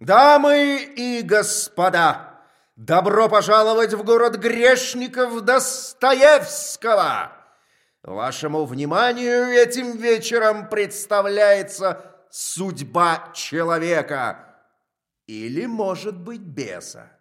Дамы и господа, добро пожаловать в город грешников Достоевского! Вашему вниманию этим вечером представляется судьба человека или, может быть, беса.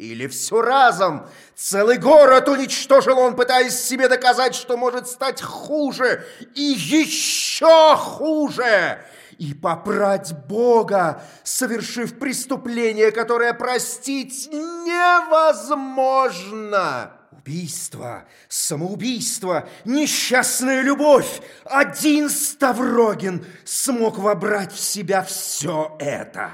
Или все разом. Целый город уничтожил он, пытаясь себе доказать, что может стать хуже и еще хуже. И попрать Бога, совершив преступление, которое простить невозможно. Убийство, самоубийство, несчастная любовь. Один Ставрогин смог вобрать в себя все это.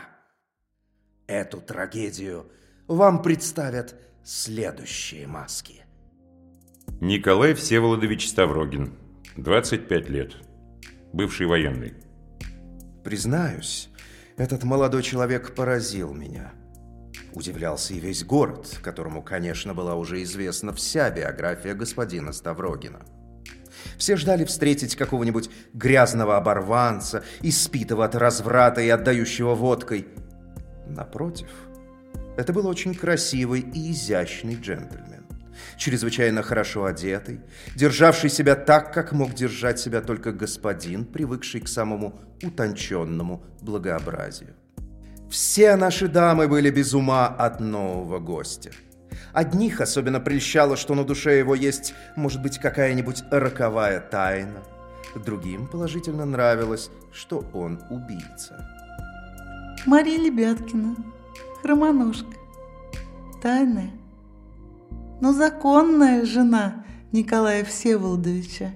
Эту трагедию – вам представят следующие маски. Николай Всеволодович Ставрогин, 25 лет, бывший военный. Признаюсь, этот молодой человек поразил меня. Удивлялся и весь город, которому, конечно, была уже известна вся биография господина Ставрогина. Все ждали встретить какого-нибудь грязного оборванца, испитого от разврата и отдающего водкой. Напротив – это был очень красивый и изящный джентльмен, чрезвычайно хорошо одетый, державший себя так, как мог держать себя только господин, привыкший к самому утонченному благообразию. Все наши дамы были без ума от нового гостя. Одних особенно прельщало, что на душе его есть, может быть, какая-нибудь роковая тайна. Другим положительно нравилось, что он убийца. Мария Лебяткина, хромоножка, тайная, но законная жена Николая Всеволодовича.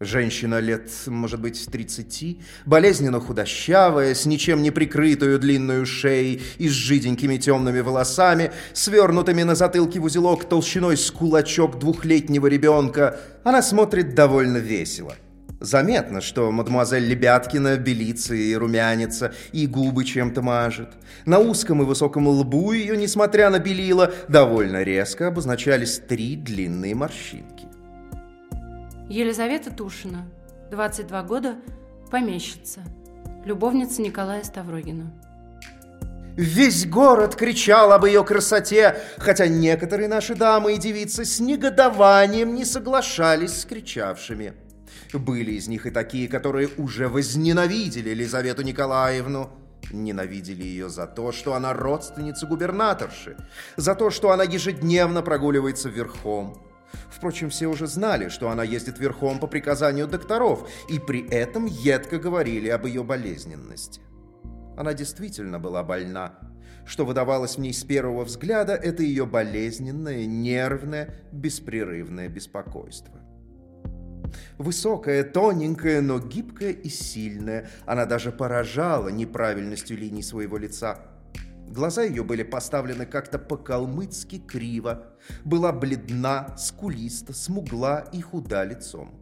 Женщина лет, может быть, 30, болезненно худощавая, с ничем не прикрытую длинную шеей и с жиденькими темными волосами, свернутыми на затылке в узелок толщиной с кулачок двухлетнего ребенка, она смотрит довольно весело – Заметно, что мадемуазель Лебяткина белится и румянится, и губы чем-то мажет. На узком и высоком лбу ее, несмотря на белила, довольно резко обозначались три длинные морщинки. Елизавета Тушина, 22 года, помещица, любовница Николая Ставрогина. Весь город кричал об ее красоте, хотя некоторые наши дамы и девицы с негодованием не соглашались с кричавшими. Были из них и такие, которые уже возненавидели Елизавету Николаевну. Ненавидели ее за то, что она родственница губернаторши, за то, что она ежедневно прогуливается верхом. Впрочем, все уже знали, что она ездит верхом по приказанию докторов, и при этом едко говорили об ее болезненности. Она действительно была больна. Что выдавалось в ней с первого взгляда, это ее болезненное, нервное, беспрерывное беспокойство. Высокая, тоненькая, но гибкая и сильная. Она даже поражала неправильностью линий своего лица. Глаза ее были поставлены как-то по-калмыцки криво. Была бледна, скулиста, смугла и худа лицом.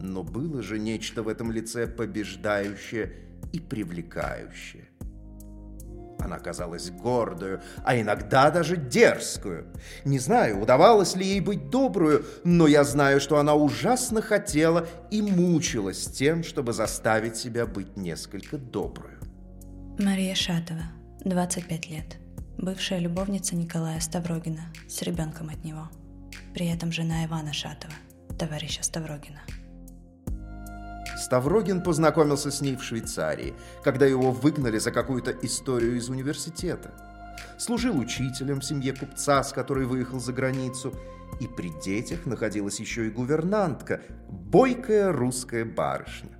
Но было же нечто в этом лице побеждающее и привлекающее. Она казалась гордую, а иногда даже дерзкую. Не знаю, удавалось ли ей быть добрую, но я знаю, что она ужасно хотела и мучилась тем, чтобы заставить себя быть несколько добрую. Мария Шатова, 25 лет. Бывшая любовница Николая Ставрогина с ребенком от него. При этом жена Ивана Шатова, товарища Ставрогина. Ставрогин познакомился с ней в Швейцарии, когда его выгнали за какую-то историю из университета. Служил учителем в семье купца, с которой выехал за границу, и при детях находилась еще и гувернантка, бойкая русская барышня.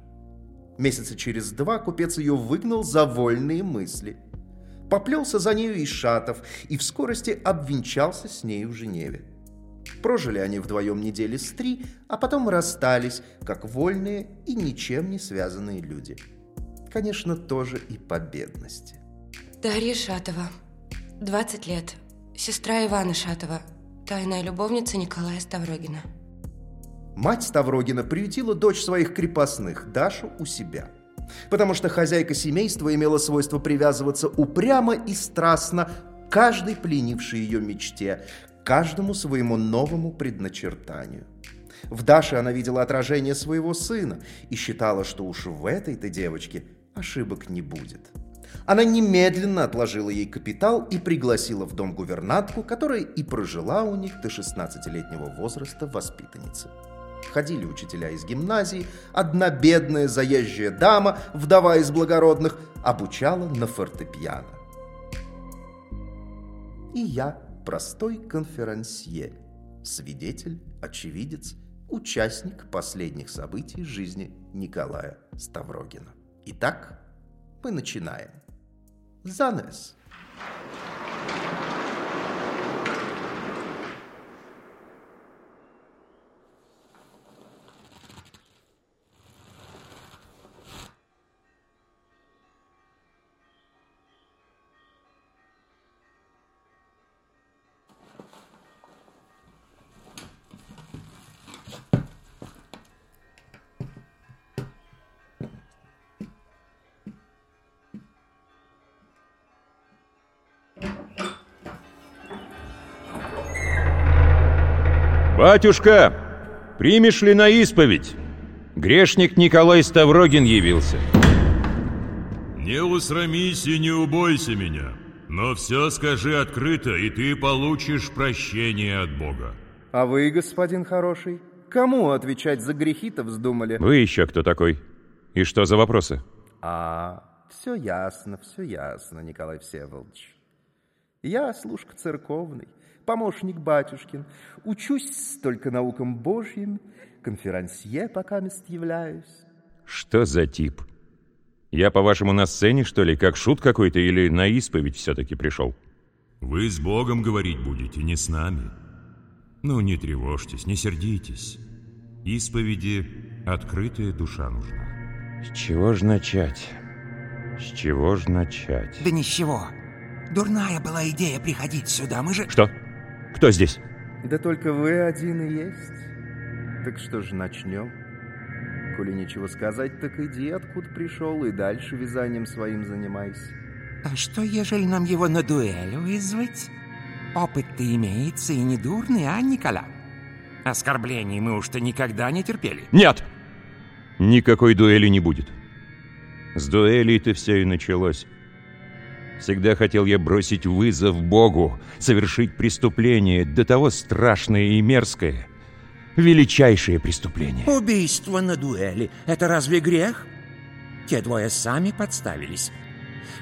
Месяца через два купец ее выгнал за вольные мысли. Поплелся за нею из шатов и в скорости обвенчался с ней в Женеве. Прожили они вдвоем недели с три, а потом расстались, как вольные и ничем не связанные люди. Конечно, тоже и по бедности. Дарья Шатова, 20 лет, сестра Ивана Шатова, тайная любовница Николая Ставрогина. Мать Ставрогина приютила дочь своих крепостных, Дашу, у себя. Потому что хозяйка семейства имела свойство привязываться упрямо и страстно каждой пленившей ее мечте, каждому своему новому предначертанию. В Даше она видела отражение своего сына и считала, что уж в этой-то девочке ошибок не будет. Она немедленно отложила ей капитал и пригласила в дом гувернантку, которая и прожила у них до 16-летнего возраста воспитанницы. Ходили учителя из гимназии, одна бедная заезжая дама, вдова из благородных, обучала на фортепиано. И я простой конферансье, свидетель, очевидец, участник последних событий жизни Николая Ставрогина. Итак, мы начинаем. Занавес. «Батюшка, примешь ли на исповедь? Грешник Николай Ставрогин явился». Не усрамись и не убойся меня, но все скажи открыто, и ты получишь прощение от Бога. А вы, господин хороший, кому отвечать за грехи-то вздумали? Вы еще кто такой? И что за вопросы? А, все ясно, все ясно, Николай Всеволодович. Я служка церковный, помощник батюшкин, учусь только наукам божьим, конферансье пока мест являюсь. Что за тип? Я, по-вашему, на сцене, что ли, как шут какой-то, или на исповедь все-таки пришел? Вы с Богом говорить будете, не с нами. Ну, не тревожьтесь, не сердитесь. Исповеди открытая душа нужна. С чего ж начать? С чего ж начать? Да ничего. Дурная была идея приходить сюда. Мы же... Что? Кто здесь? Да только вы один и есть. Так что же начнем? Коли нечего сказать, так иди, откуда пришел, и дальше вязанием своим занимайся. А что, ежели нам его на дуэль вызвать? Опыт-то имеется и не дурный, а, Никола? Оскорблений мы уж-то никогда не терпели. Нет! Никакой дуэли не будет. С дуэлей-то все и началось. Всегда хотел я бросить вызов Богу, совершить преступление, до того страшное и мерзкое. Величайшее преступление. Убийство на дуэли — это разве грех? Те двое сами подставились.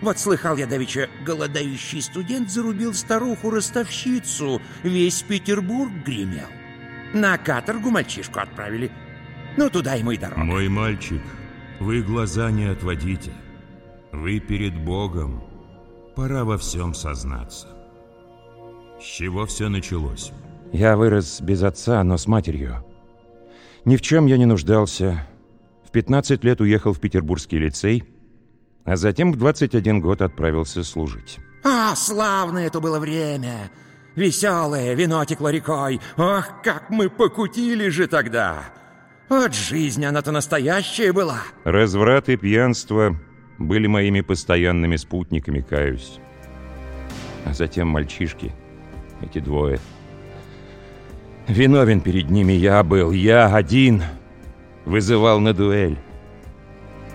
Вот слыхал я давеча, голодающий студент зарубил старуху-ростовщицу. Весь Петербург гремел. На каторгу мальчишку отправили. Ну, туда ему и дорога. Мой мальчик, вы глаза не отводите. Вы перед Богом. Пора во всем сознаться. С чего все началось? Я вырос без отца, но с матерью. Ни в чем я не нуждался. В 15 лет уехал в Петербургский лицей, а затем в 21 год отправился служить. А, славное это было время! Веселое, вино текло рекой. Ох, как мы покутили же тогда! Вот жизнь, она-то настоящая была. Разврат и пьянство были моими постоянными спутниками, каюсь. А затем мальчишки, эти двое. Виновен перед ними я был, я один. Вызывал на дуэль.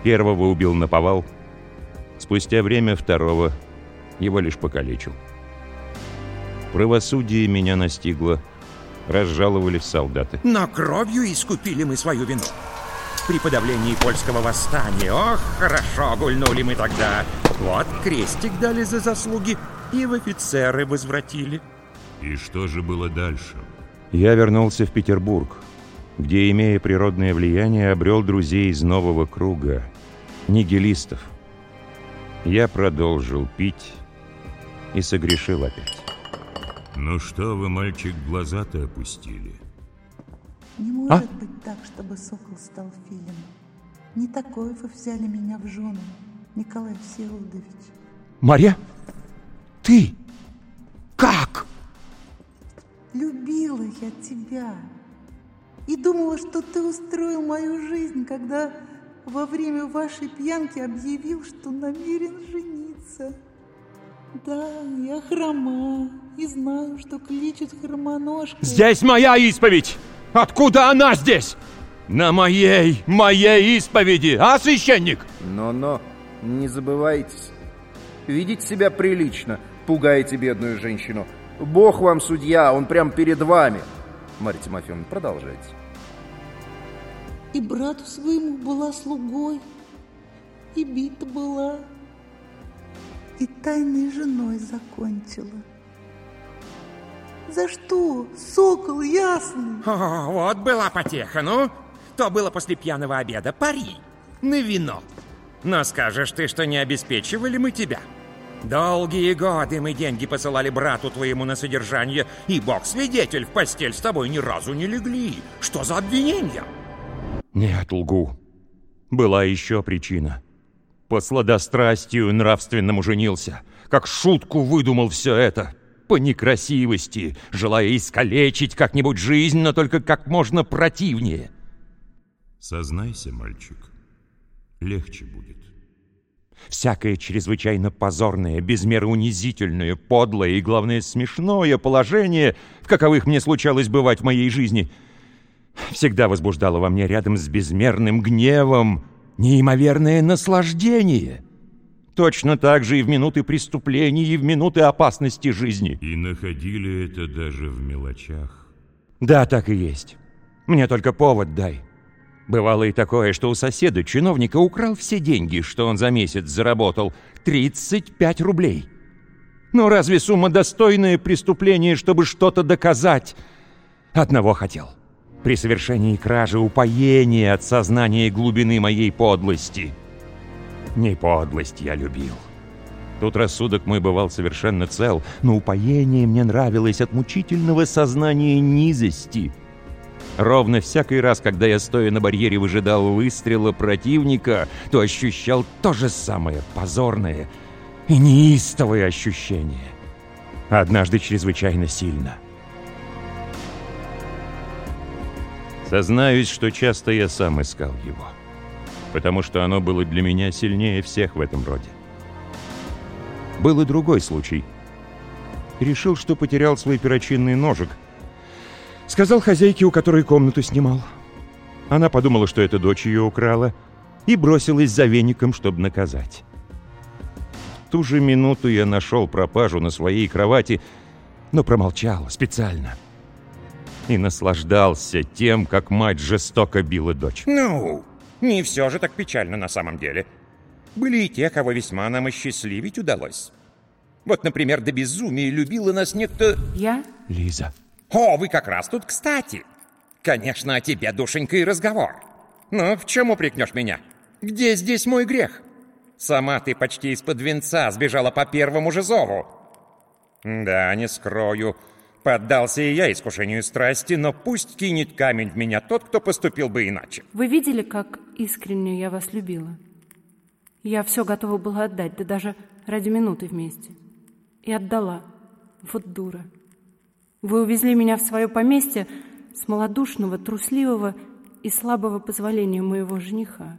Первого убил на повал. Спустя время второго его лишь покалечил. Правосудие меня настигло. Разжаловали в солдаты. Но кровью искупили мы свою вину. При подавлении польского восстания, ох, хорошо гульнули мы тогда. Вот крестик дали за заслуги и в офицеры возвратили. И что же было дальше? Я вернулся в Петербург, где, имея природное влияние, обрел друзей из нового круга, нигилистов. Я продолжил пить и согрешил опять. Ну что вы, мальчик, глаза-то опустили? Не может быть так, чтобы сокол стал филином. Не такой вы взяли меня в жены, Николай Всеволодович. Марья? Ты? Как? Любила я тебя. И думала, что ты устроил мою жизнь, когда во время вашей пьянки объявил, что намерен жениться. Да, я хрома и знаю, что кличут хромоножкой. Здесь моя исповедь! Откуда она здесь? На моей, моей исповеди, а, священник? Но-но, не забывайтесь. Ведите себя прилично, пугаете бедную женщину. Бог вам судья, он прям перед вами. Марья Тимофеевна, продолжайте. И брату своему была слугой, и бита была, и тайной женой закончила. За что, сокол ясный? О, вот была потеха, ну. То было после пьяного обеда. Пари на вино. Но скажешь ты, что не обеспечивали мы тебя? Долгие годы мы деньги посылали брату твоему на содержание, и бог свидетель, в постель с тобой ни разу не легли. Что за обвинения? Нет, лгу. Была еще причина. По сладострастию нравственному женился. Как шутку выдумал все это. По некрасивости, желая искалечить как-нибудь жизнь, но только как можно противнее. Сознайся, мальчик, легче будет. Всякое чрезвычайно позорное, без меры унизительное, подлое и, главное, смешное положение, в каковых мне случалось бывать в моей жизни, всегда возбуждало во мне рядом с безмерным гневом неимоверное наслаждение. Точно так же и в минуты преступлений, и в минуты опасности жизни. И находили это даже в мелочах. Да, так и есть. Мне только повод дай. Бывало и такое, что у соседа чиновника украл все деньги, что он за месяц заработал. 35 рублей. Но разве сумма достойное преступление, чтобы что-то доказать? Одного хотел. При совершении кражи упоение от сознания глубины моей подлости. Не подлость я любил. Тут рассудок мой бывал совершенно цел, но упоение мне нравилось от мучительного сознания низости — Ровно всякий раз, когда я, стоя на барьере, выжидал выстрела противника, то ощущал то же самое позорное и неистовое ощущение. Однажды чрезвычайно сильно. Сознаюсь, что часто я сам искал его, потому что оно было для меня сильнее всех в этом роде. Был и другой случай. Решил, что потерял свой перочинный ножик — Сказал хозяйке, у которой комнату снимал. Она подумала, что это дочь ее украла, и бросилась за веником, чтобы наказать. Ту же минуту я нашел пропажу на своей кровати, но промолчал специально. И наслаждался тем, как мать жестоко била дочь. Ну, не все же так печально на самом деле. Были и те, кого весьма нам осчастливить удалось. Вот, например, до безумия любила нас некто... Я? Лиза. О, вы как раз тут кстати. Конечно, о тебе, душенька, и разговор. Ну, в чем упрекнешь меня? Где здесь мой грех? Сама ты почти из-под венца сбежала по первому же зову. Да, не скрою. Поддался и я искушению страсти, но пусть кинет камень в меня тот, кто поступил бы иначе. Вы видели, как искренне я вас любила? Я все готова была отдать, да даже ради минуты вместе. И отдала. Вот дура. Вы увезли меня в свое поместье с малодушного, трусливого и слабого позволения моего жениха.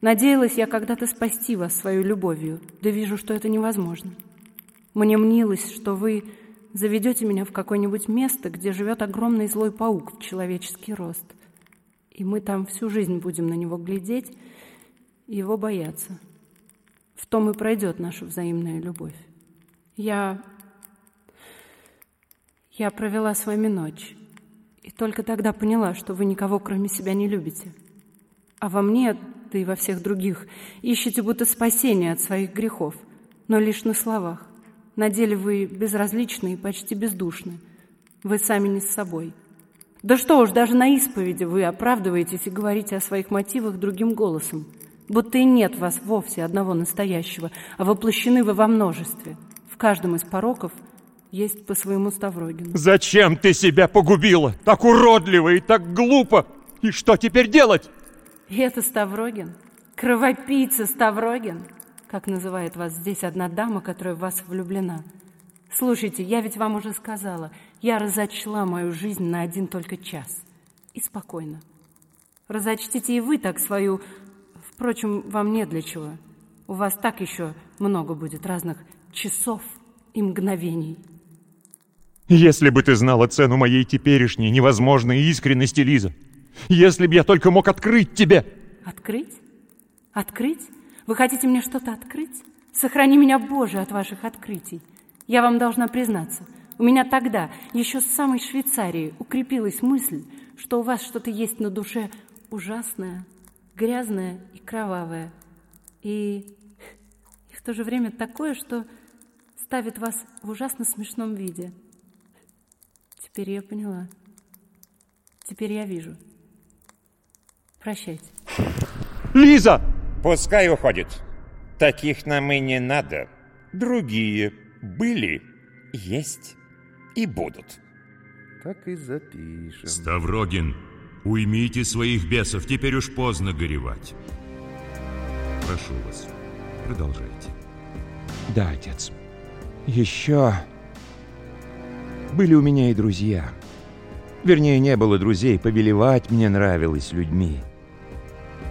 Надеялась я когда-то спасти вас своей любовью, да вижу, что это невозможно. Мне мнилось, что вы заведете меня в какое-нибудь место, где живет огромный злой паук в человеческий рост. И мы там всю жизнь будем на него глядеть и его бояться. В том и пройдет наша взаимная любовь. Я я провела с вами ночь, и только тогда поняла, что вы никого кроме себя не любите. А во мне, да и во всех других, ищете будто спасение от своих грехов, но лишь на словах. На деле вы безразличны и почти бездушны. Вы сами не с собой. Да что уж, даже на исповеди вы оправдываетесь и говорите о своих мотивах другим голосом, будто и нет вас вовсе одного настоящего, а воплощены вы во множестве. В каждом из пороков – есть по своему Ставрогину. Зачем ты себя погубила? Так уродливо и так глупо. И что теперь делать? И это Ставрогин? Кровопийца Ставрогин? Как называет вас здесь одна дама, которая в вас влюблена. Слушайте, я ведь вам уже сказала, я разочла мою жизнь на один только час. И спокойно. Разочтите и вы так свою... Впрочем, вам не для чего. У вас так еще много будет разных часов и мгновений. Если бы ты знала цену моей теперешней невозможной искренности, Лиза. Если бы я только мог открыть тебе. Открыть? Открыть? Вы хотите мне что-то открыть? Сохрани меня, Боже, от ваших открытий. Я вам должна признаться, у меня тогда, еще с самой Швейцарии, укрепилась мысль, что у вас что-то есть на душе ужасное, грязное и кровавое. И, и в то же время такое, что ставит вас в ужасно смешном виде. Теперь я поняла. Теперь я вижу. Прощайте. Лиза! Пускай уходит. Таких нам и не надо. Другие были, есть и будут. Так и запишем. Ставрогин, уймите своих бесов, теперь уж поздно горевать. Прошу вас, продолжайте. Да, отец. Еще были у меня и друзья. Вернее, не было друзей, повелевать мне нравилось людьми.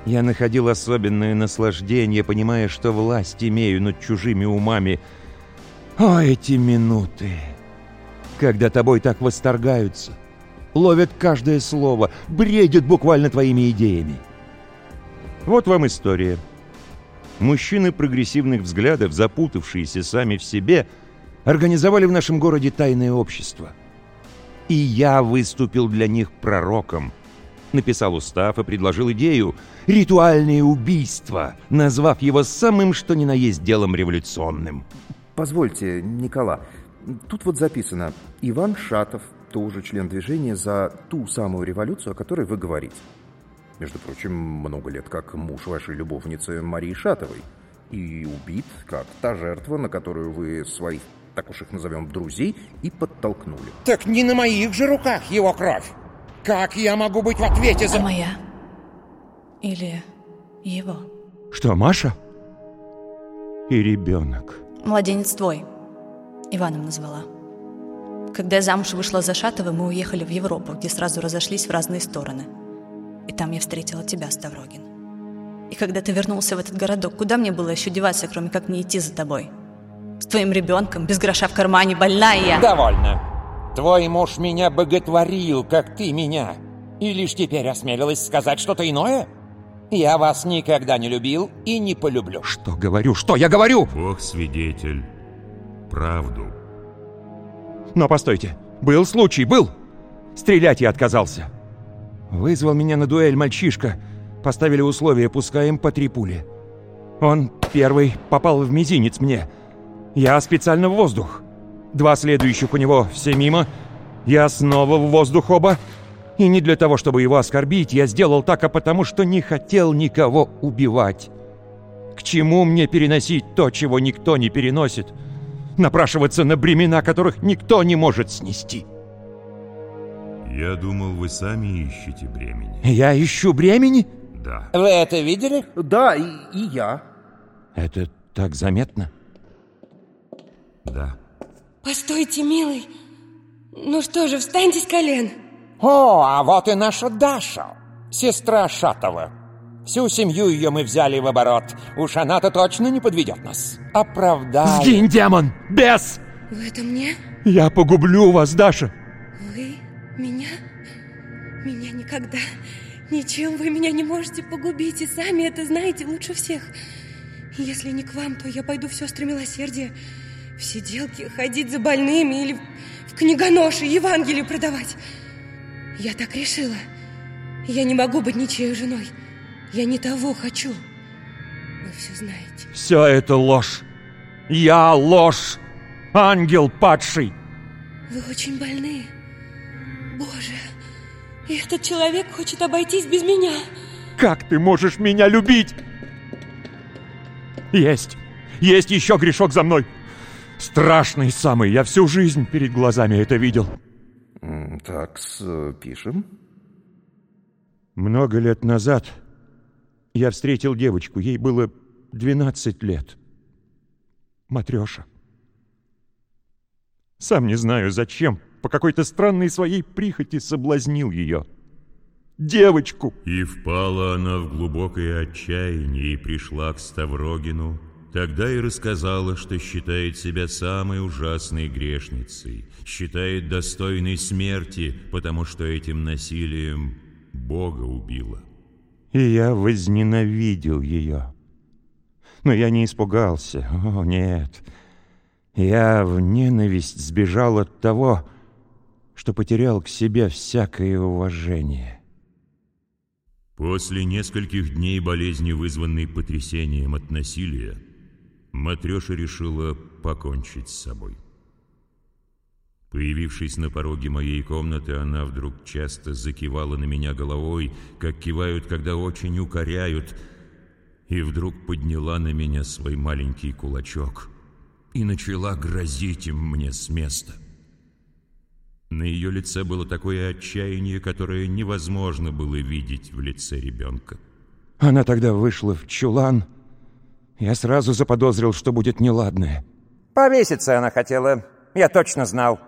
Я находил особенное наслаждение, понимая, что власть имею над чужими умами. О, эти минуты! Когда тобой так восторгаются, ловят каждое слово, бредят буквально твоими идеями. Вот вам история. Мужчины прогрессивных взглядов, запутавшиеся сами в себе, организовали в нашем городе тайное общество. И я выступил для них пророком. Написал устав и предложил идею «Ритуальное убийство», назвав его самым что ни на есть делом революционным. Позвольте, Никола, тут вот записано «Иван Шатов, тоже член движения за ту самую революцию, о которой вы говорите». Между прочим, много лет как муж вашей любовницы Марии Шатовой. И убит, как та жертва, на которую вы своих, так уж их назовем, друзей, и подтолкнули. Так не на моих же руках его кровь. Как я могу быть в ответе за... А моя? Или его? Что, Маша? И ребенок. Младенец твой. Иваном назвала. Когда я замуж вышла за Шатова, мы уехали в Европу, где сразу разошлись в разные стороны. И там я встретила тебя, Ставрогин. И когда ты вернулся в этот городок, куда мне было еще деваться, кроме как не идти за тобой? С твоим ребенком, без гроша в кармане, больная я. Довольно. Твой муж меня боготворил, как ты меня. И лишь теперь осмелилась сказать что-то иное? Я вас никогда не любил и не полюблю. Что говорю? Что я говорю? Бог свидетель. Правду. Но постойте. Был случай, был. Стрелять я отказался. Вызвал меня на дуэль мальчишка. Поставили условия, пускаем по три пули. Он первый попал в мизинец мне. Я специально в воздух. Два следующих у него все мимо. Я снова в воздух оба. И не для того, чтобы его оскорбить, я сделал так, а потому что не хотел никого убивать. К чему мне переносить то, чего никто не переносит? Напрашиваться на бремена, которых никто не может снести. Я думал, вы сами ищете бремени. Я ищу бремени? Да. Вы это видели? Да, и, и я. Это так заметно? Да. Постойте, милый. Ну что же, встаньте с колен. О, а вот и наша Даша, сестра Шатова. Всю семью ее мы взяли в оборот. Уж она-то точно не подведет нас. Оправдай. Сгинь, демон! Бес! Вы это мне? Я погублю вас, Даша! Вы? Меня? Меня никогда. Ничем вы меня не можете погубить, и сами это знаете лучше всех. Если не к вам, то я пойду в сестры милосердия, в сиделки, ходить за больными или в книгоноши Евангелие продавать. Я так решила. Я не могу быть ничьей женой. Я не того хочу. Вы все знаете. Все это ложь. Я ложь. Ангел падший. Вы очень больны. Боже, и этот человек хочет обойтись без меня. Как ты можешь меня любить? Есть. Есть еще грешок за мной. Страшный самый. Я всю жизнь перед глазами это видел. Так, пишем. Много лет назад я встретил девочку. Ей было 12 лет. Матреша. Сам не знаю, зачем. По какой-то странной своей прихоти соблазнил ее. Девочку. И впала она в глубокое отчаяние и пришла к Ставрогину, Тогда и рассказала, что считает себя самой ужасной грешницей, считает достойной смерти, потому что этим насилием Бога убила. И я возненавидел ее. Но я не испугался. О, нет. Я в ненависть сбежал от того, что потерял к себе всякое уважение. После нескольких дней болезни, вызванной потрясением от насилия, Матреша решила покончить с собой. Появившись на пороге моей комнаты, она вдруг часто закивала на меня головой, как кивают, когда очень укоряют, и вдруг подняла на меня свой маленький кулачок и начала грозить им мне с места. На ее лице было такое отчаяние, которое невозможно было видеть в лице ребенка. Она тогда вышла в чулан. Я сразу заподозрил, что будет неладное. Повеситься она хотела, я точно знал.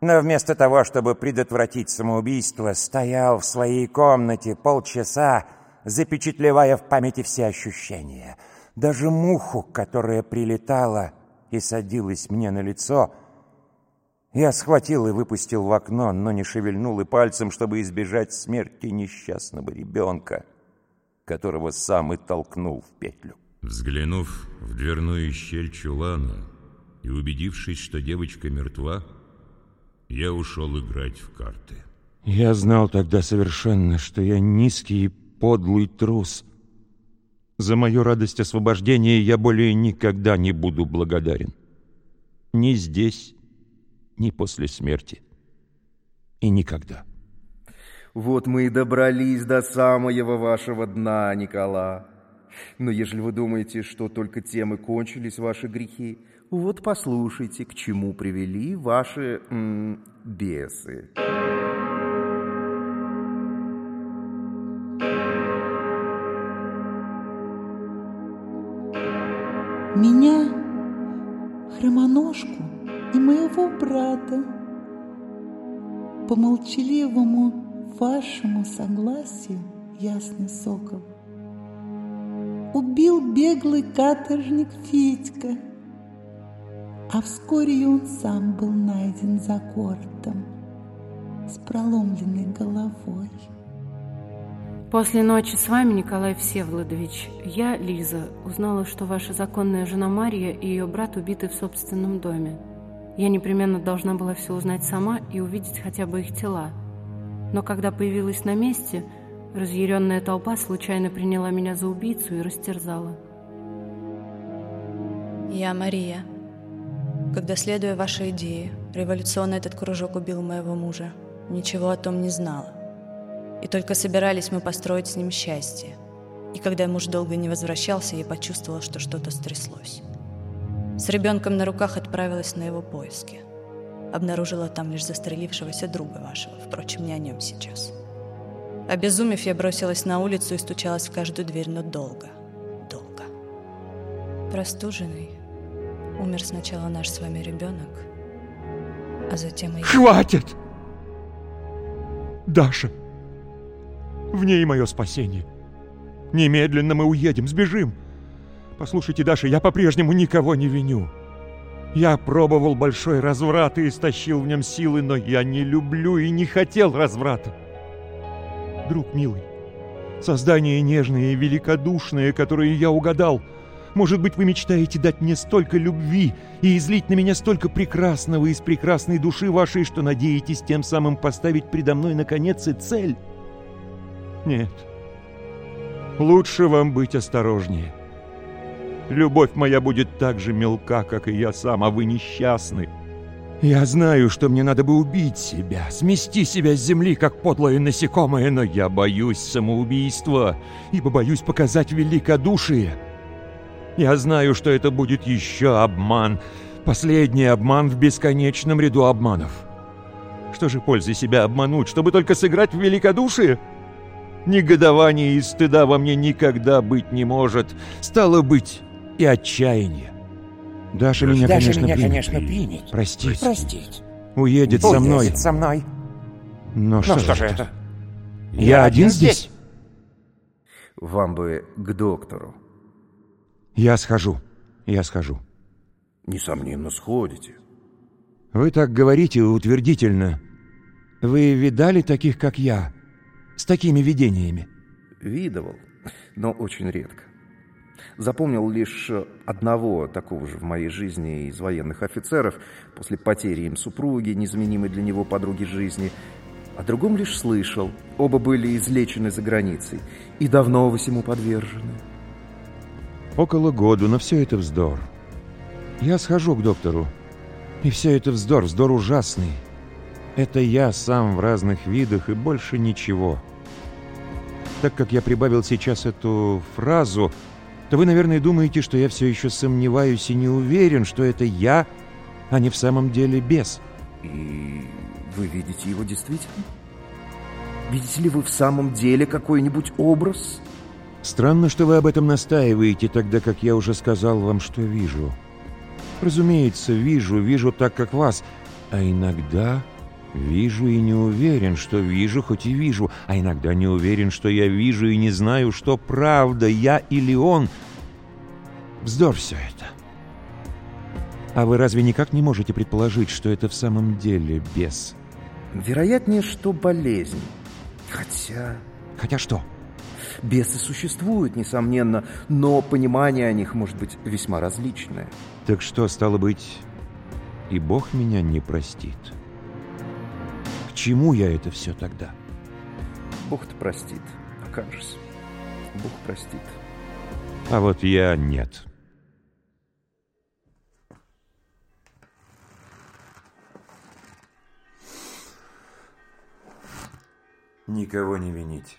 Но вместо того, чтобы предотвратить самоубийство, стоял в своей комнате полчаса, запечатлевая в памяти все ощущения. Даже муху, которая прилетала и садилась мне на лицо, я схватил и выпустил в окно, но не шевельнул и пальцем, чтобы избежать смерти несчастного ребенка, которого сам и толкнул в петлю. Взглянув в дверную щель чулана и убедившись, что девочка мертва, я ушел играть в карты. Я знал тогда совершенно, что я низкий и подлый трус. За мою радость освобождения я более никогда не буду благодарен. Ни здесь, ни после смерти. И никогда. Вот мы и добрались до самого вашего дна, Никола. Но ежели вы думаете, что только тем и кончились ваши грехи, вот послушайте, к чему привели ваши м, бесы. Меня, хромоножку и моего брата по молчаливому вашему согласию, ясный сокол, убил беглый каторжник Федька, а вскоре и он сам был найден за городом с проломленной головой. После ночи с вами, Николай Всеволодович, я, Лиза, узнала, что ваша законная жена Мария и ее брат убиты в собственном доме. Я непременно должна была все узнать сама и увидеть хотя бы их тела. Но когда появилась на месте, разъяренная толпа случайно приняла меня за убийцу и растерзала. Я Мария. Когда, следуя вашей идее, революционно этот кружок убил моего мужа, ничего о том не знала. И только собирались мы построить с ним счастье. И когда муж долго не возвращался, я почувствовала, что что-то стряслось. С ребенком на руках отправилась на его поиски. Обнаружила там лишь застрелившегося друга вашего, впрочем, не о нем сейчас. Обезумев, я бросилась на улицу и стучалась в каждую дверь, но долго, долго. Простуженный умер сначала наш с вами ребенок, а затем и. Хватит! Даша! В ней мое спасение. Немедленно мы уедем, сбежим. Послушайте, Даша, я по-прежнему никого не виню. Я пробовал большой разврат и истощил в нем силы, но я не люблю и не хотел разврата. Друг милый, создание нежное и великодушное, которое я угадал, может быть, вы мечтаете дать мне столько любви и излить на меня столько прекрасного из прекрасной души вашей, что надеетесь тем самым поставить предо мной, наконец, и цель? Нет. Лучше вам быть осторожнее. Любовь моя будет так же мелка, как и я сам, а вы несчастны. Я знаю, что мне надо бы убить себя, смести себя с земли, как подлое насекомое, но я боюсь самоубийства, ибо боюсь показать великодушие. Я знаю, что это будет еще обман, последний обман в бесконечном ряду обманов. Что же пользы себя обмануть, чтобы только сыграть в великодушие? Негодования и стыда во мне никогда быть не может. Стало быть, и отчаяние. Даша меня, Даша конечно, меня, примет. конечно, примет. Простить. Простить. Уедет со мной. Уедет со мной. Но Ну что, что же это? это? Я один здесь? Вам бы к доктору. Я схожу. Я схожу. Несомненно, сходите. Вы так говорите утвердительно. Вы видали таких, как я, с такими видениями? Видывал, но очень редко. Запомнил лишь одного такого же в моей жизни из военных офицеров после потери им супруги, незаменимой для него подруги жизни. О другом лишь слышал. Оба были излечены за границей и давно всему подвержены. Около года, но все это вздор. Я схожу к доктору. И все это вздор, вздор ужасный. Это я сам в разных видах и больше ничего. Так как я прибавил сейчас эту фразу, то вы, наверное, думаете, что я все еще сомневаюсь и не уверен, что это я, а не в самом деле бес. И вы видите его действительно? Видите ли вы в самом деле какой-нибудь образ? Странно, что вы об этом настаиваете, тогда как я уже сказал вам, что вижу. Разумеется, вижу, вижу так, как вас, а иногда вижу и не уверен, что вижу, хоть и вижу, а иногда не уверен, что я вижу и не знаю, что правда, я или он. Вздор все это. А вы разве никак не можете предположить, что это в самом деле бес? Вероятнее, что болезнь. Хотя... Хотя что? Бесы существуют, несомненно, но понимание о них может быть весьма различное. Так что, стало быть, и Бог меня не простит? К чему я это все тогда? Бог-то простит, окажется. Бог простит. А вот я нет. Никого не винить.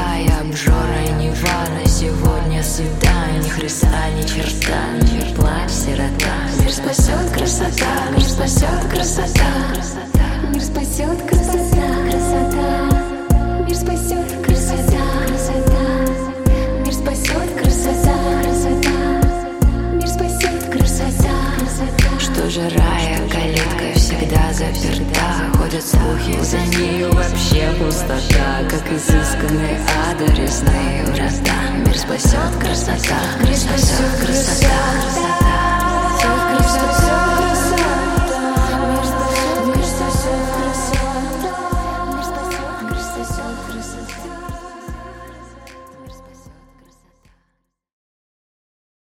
Христа, ни черта, не плачь, сирота. Мир спасет красота, мир спасет красота. Мир спасет красота, воздухе За нею вообще пустота Как изысканный адресные врата. Мир спасет красота Мир спасет красота. Мир спасет красота.